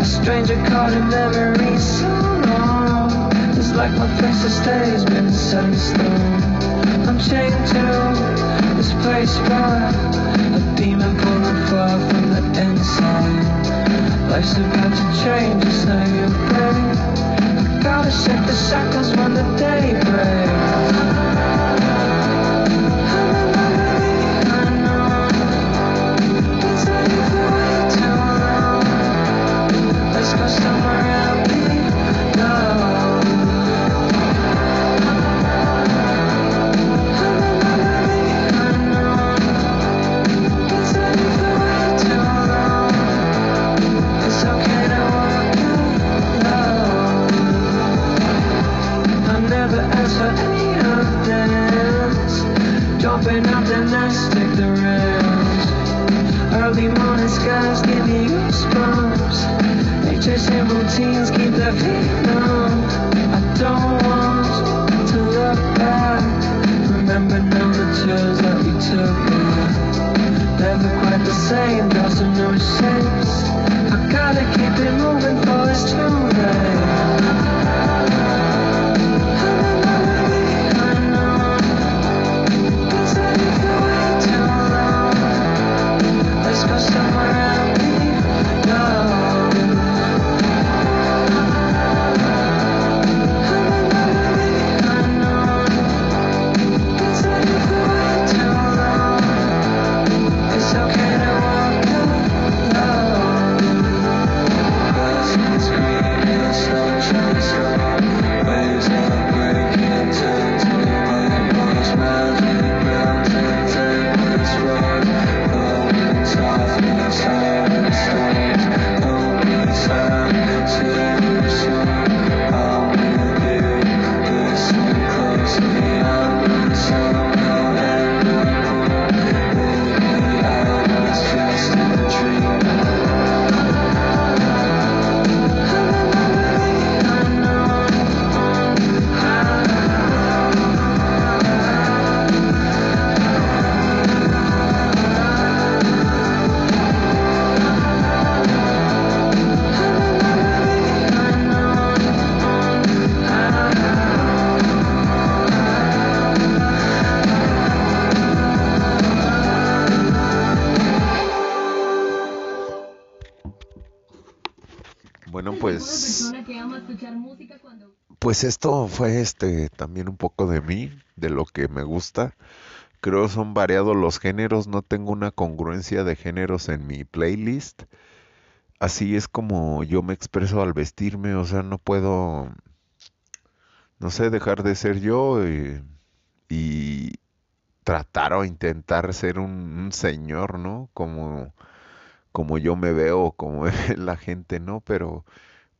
Speaker 4: A stranger caught in memory so long. It's like my face to stay has been set in stone. I'm chained to this place by a demon pulling fire from the inside. Life's about to change, it's now you pray. I gotta shake the shackles when the day breaks. Jumping out the nest, take the risk. Early morning skies give me goosebumps. They chasing routines, keep their feet numb. I don't want to look back. Remember now the chills that we took. Never quite the same, got some new shapes. I gotta keep it moving for it's too late.
Speaker 1: Pues esto fue este también un poco de mí, de lo que me gusta. Creo son variados los géneros, no tengo una congruencia de géneros en mi playlist. Así es como yo me expreso al vestirme, o sea, no puedo, no sé, dejar de ser yo eh, y tratar o intentar ser un, un señor, ¿no? Como, como yo me veo, como la gente, ¿no? Pero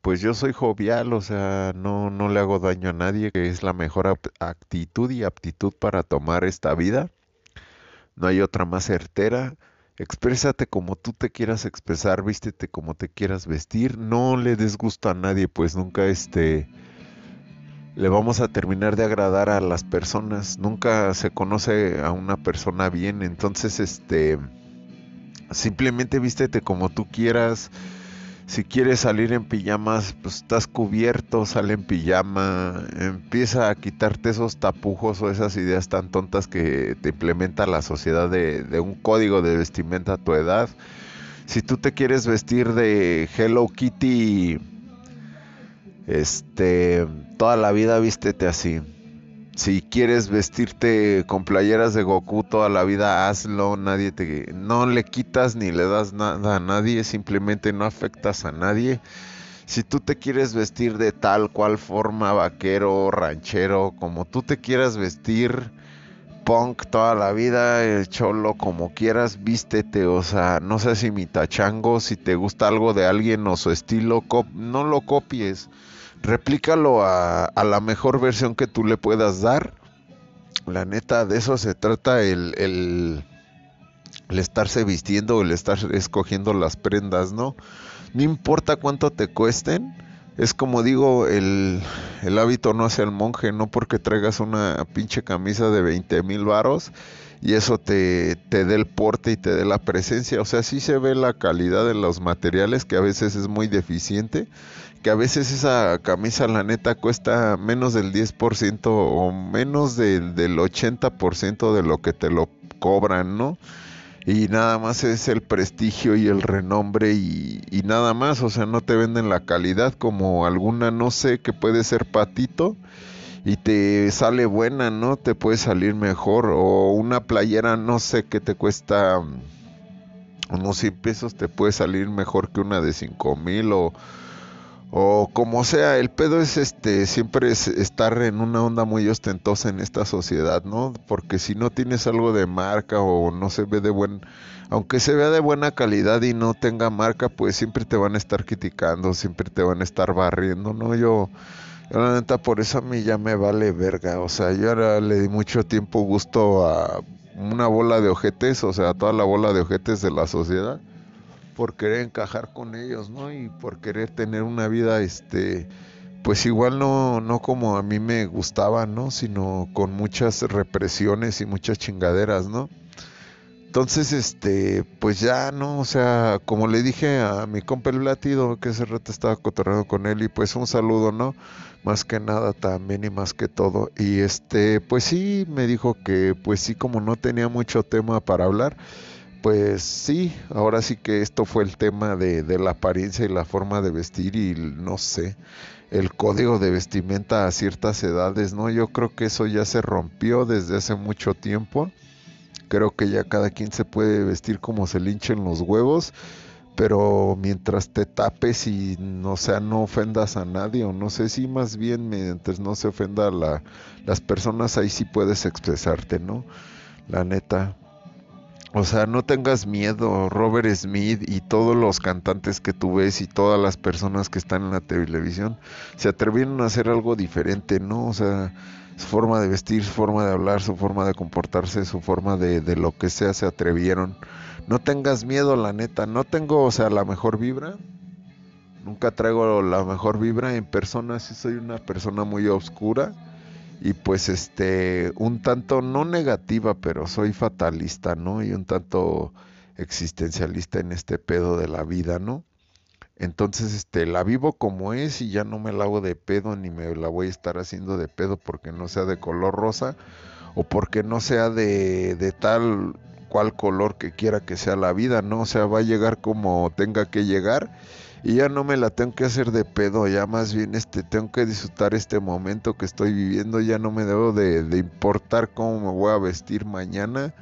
Speaker 1: pues yo soy jovial, o sea, no, no le hago daño a nadie, que es la mejor actitud y aptitud para tomar esta vida. No hay otra más certera. Exprésate como tú te quieras expresar, vístete como te quieras vestir, no le des gusto a nadie, pues nunca este le vamos a terminar de agradar a las personas. Nunca se conoce a una persona bien, entonces este simplemente vístete como tú quieras. Si quieres salir en pijamas, pues estás cubierto, sale en pijama, empieza a quitarte esos tapujos o esas ideas tan tontas que te implementa la sociedad de, de un código de vestimenta a tu edad. Si tú te quieres vestir de Hello Kitty, este, toda la vida vístete así. Si quieres vestirte con playeras de Goku toda la vida, hazlo. Nadie te, no le quitas ni le das nada a nadie. Simplemente no afectas a nadie. Si tú te quieres vestir de tal cual forma, vaquero, ranchero, como tú te quieras vestir, punk toda la vida, el cholo, como quieras, vístete. O sea, no sé si mi tachango, si te gusta algo de alguien o su estilo, no lo copies replícalo a, la mejor versión que tú le puedas dar. La neta, de eso se trata el, el, el estarse vistiendo, el estar escogiendo las prendas, ¿no? No importa cuánto te cuesten. Es como digo, el, el hábito no hace el monje, no porque traigas una pinche camisa de 20 mil varos y eso te, te dé el porte y te dé la presencia. O sea, sí se ve la calidad de los materiales que a veces es muy deficiente que a veces esa camisa la neta cuesta menos del 10% o menos del, del 80% de lo que te lo cobran, ¿no? Y nada más es el prestigio y el renombre y, y, nada más, o sea, no te venden la calidad como alguna, no sé, que puede ser patito y te sale buena, ¿no? Te puede salir mejor o una playera, no sé, que te cuesta unos 100 pesos, te puede salir mejor que una de 5 mil o o como sea, el pedo es este siempre es estar en una onda muy ostentosa en esta sociedad, ¿no? Porque si no tienes algo de marca o no se ve de buen aunque se vea de buena calidad y no tenga marca, pues siempre te van a estar criticando, siempre te van a estar barriendo, ¿no? Yo la neta por eso a mí ya me vale verga, o sea, yo ahora le di mucho tiempo gusto a una bola de ojetes, o sea, a toda la bola de ojetes de la sociedad por querer encajar con ellos, ¿no? Y por querer tener una vida, este, pues igual no, no como a mí me gustaba, ¿no? Sino con muchas represiones y muchas chingaderas, ¿no? Entonces, este, pues ya, ¿no? O sea, como le dije a mi compa el latido, que ese rato estaba cotorreando con él, y pues un saludo, ¿no? Más que nada también y más que todo. Y este, pues sí, me dijo que, pues sí, como no tenía mucho tema para hablar, pues sí, ahora sí que esto fue el tema de, de, la apariencia y la forma de vestir y no sé, el código de vestimenta a ciertas edades, ¿no? Yo creo que eso ya se rompió desde hace mucho tiempo. Creo que ya cada quien se puede vestir como se linchen los huevos, pero mientras te tapes y no sea no ofendas a nadie o no sé si más bien mientras no se ofenda a la, las personas ahí sí puedes expresarte, ¿no? La neta, o sea, no tengas miedo, Robert Smith y todos los cantantes que tú ves y todas las personas que están en la televisión se atrevieron a hacer algo diferente, ¿no? O sea, su forma de vestir, su forma de hablar, su forma de comportarse, su forma de, de lo que sea, se atrevieron. No tengas miedo, la neta, no tengo, o sea, la mejor vibra. Nunca traigo la mejor vibra en persona, sí soy una persona muy oscura y pues este un tanto no negativa pero soy fatalista no y un tanto existencialista en este pedo de la vida no entonces este la vivo como es y ya no me la hago de pedo ni me la voy a estar haciendo de pedo porque no sea de color rosa o porque no sea de, de tal cual color que quiera que sea la vida no o sea va a llegar como tenga que llegar y ya no me la tengo que hacer de pedo, ya más bien este tengo que disfrutar este momento que estoy viviendo, ya no me debo de, de importar cómo me voy a vestir mañana,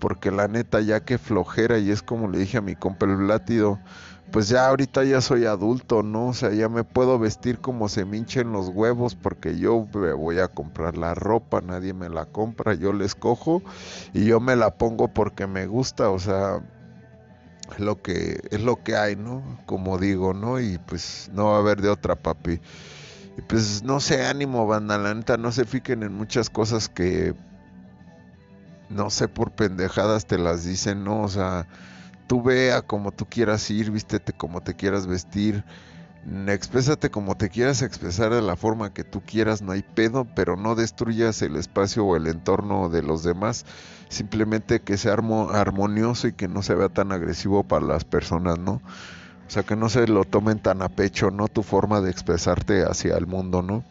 Speaker 1: porque la neta ya que flojera y es como le dije a mi compa el látido, pues ya ahorita ya soy adulto, ¿no? O sea, ya me puedo vestir como se me hinchen los huevos porque yo me voy a comprar la ropa, nadie me la compra, yo la escojo y yo me la pongo porque me gusta, o sea, es lo que es lo que hay, ¿no? Como digo, ¿no? Y pues no va a haber de otra, papi. Y pues no sé, ánimo, banda, la neta, no se fiquen en muchas cosas que no sé por pendejadas te las dicen, ¿no? O sea, tú vea como tú quieras ir, vístete como te quieras vestir. Mm, Exprésate como te quieras expresar de la forma que tú quieras, no hay pedo, pero no destruyas el espacio o el entorno de los demás. Simplemente que sea armo- armonioso y que no se vea tan agresivo para las personas, ¿no? O sea, que no se lo tomen tan a pecho, ¿no? Tu forma de expresarte hacia el mundo, ¿no?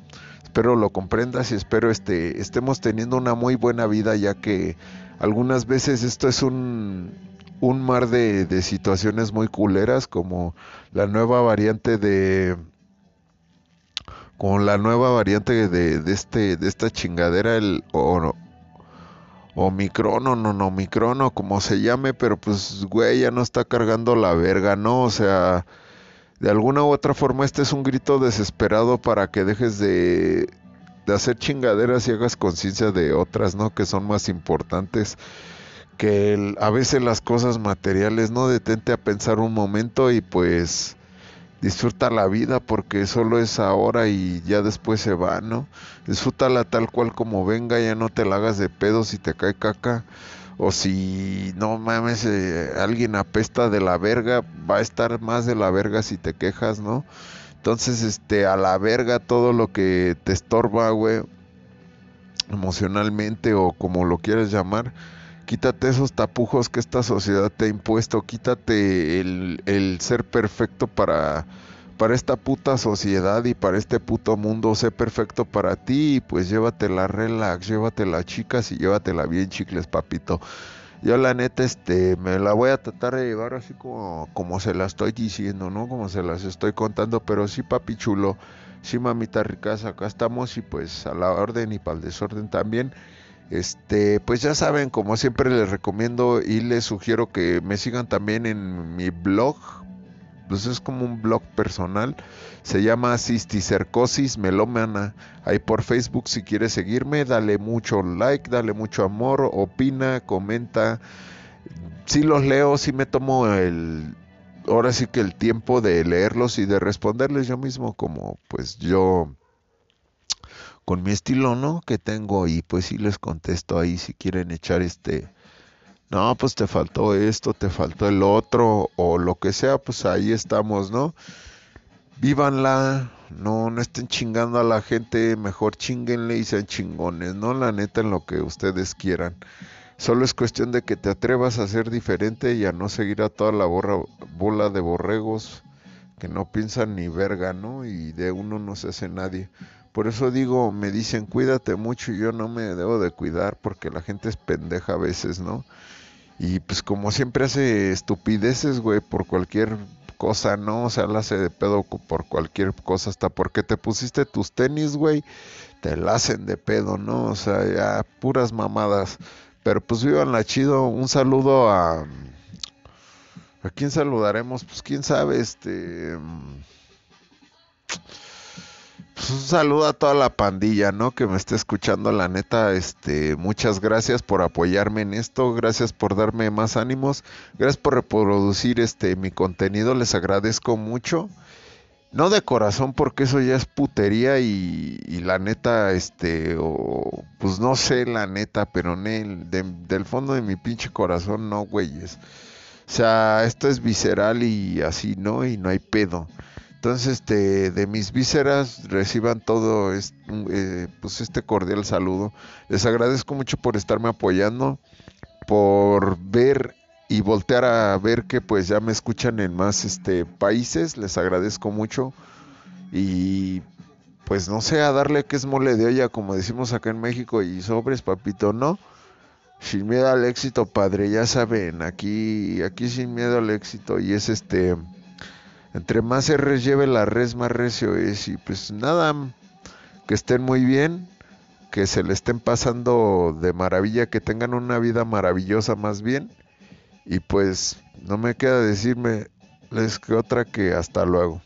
Speaker 1: Espero lo comprendas y espero este estemos teniendo una muy buena vida ya que algunas veces esto es un, un mar de, de situaciones muy culeras como la nueva variante de como la nueva variante de, de este de esta chingadera el o, Omicron o no, no, Omicron o como se llame, pero pues güey ya no está cargando la verga, ¿no? O sea, de alguna u otra forma este es un grito desesperado para que dejes de, de hacer chingaderas y hagas conciencia de otras, ¿no? Que son más importantes que el- a veces las cosas materiales, ¿no? Detente a pensar un momento y pues disfruta la vida porque solo es ahora y ya después se va, ¿no? Disfrútala tal cual como venga, ya no te la hagas de pedo si te cae caca. O si no mames, eh, alguien apesta de la verga, va a estar más de la verga si te quejas, ¿no? Entonces, este, a la verga todo lo que te estorba, güey, emocionalmente o como lo quieras llamar, quítate esos tapujos que esta sociedad te ha impuesto, quítate el, el ser perfecto para, para esta puta sociedad y para este puto mundo, sé perfecto para ti pues llévatela relax, llévatela chicas y llévatela bien chicles, papito. Yo la neta, este, me la voy a tratar de llevar así como, como se la estoy diciendo, ¿no? Como se las estoy contando, pero sí, papi chulo, sí, mamita ricas, acá estamos y pues a la orden y para el desorden también. Este, pues ya saben, como siempre les recomiendo y les sugiero que me sigan también en mi blog. Pues es como un blog personal. Se llama Cisticercosis Melómana. Ahí por Facebook, si quieres seguirme, dale mucho like, dale mucho amor, opina, comenta. Si los leo, si me tomo el. Ahora sí que el tiempo de leerlos y de responderles yo mismo, como pues yo con mi estilo, ¿no? Que tengo y pues sí les contesto ahí si quieren echar este, no, pues te faltó esto, te faltó el otro o lo que sea, pues ahí estamos, ¿no? Vívanla, no, no estén chingando a la gente, mejor chinguenle y sean chingones, ¿no? La neta en lo que ustedes quieran. Solo es cuestión de que te atrevas a ser diferente y a no seguir a toda la borra, bola de borregos que no piensan ni verga, ¿no? Y de uno no se hace nadie. Por eso digo, me dicen, cuídate mucho y yo no me debo de cuidar porque la gente es pendeja a veces, ¿no? Y pues como siempre hace estupideces, güey, por cualquier cosa, ¿no? O sea, la hace de pedo por cualquier cosa, hasta porque te pusiste tus tenis, güey, te la hacen de pedo, ¿no? O sea, ya puras mamadas. Pero pues la chido, un saludo a... ¿A quién saludaremos? Pues quién sabe, este... pues un saludo a toda la pandilla, ¿no? Que me esté escuchando, la neta, este, muchas gracias por apoyarme en esto, gracias por darme más ánimos, gracias por reproducir este mi contenido, les agradezco mucho. No de corazón porque eso ya es putería y, la neta, este, o pues no sé la neta, pero de- del fondo de mi pinche corazón, no, güeyes. O sea, esto es visceral y así, ¿no? Y no hay pedo. Entonces, este, de mis vísceras reciban todo este, pues este cordial saludo. Les agradezco mucho por estarme apoyando, por ver y voltear a ver que pues ya me escuchan en más este países. Les agradezco mucho y pues no sé, a darle que es mole de olla como decimos acá en México y sobres, papito, ¿no? Sin miedo al éxito, padre, ya saben, aquí aquí sin miedo al éxito y es este entre más R's lleve la res, más recio es. Y pues nada, que estén muy bien, que se le estén pasando de maravilla, que tengan una vida maravillosa más bien. Y pues no me queda decirme les que otra que hasta luego.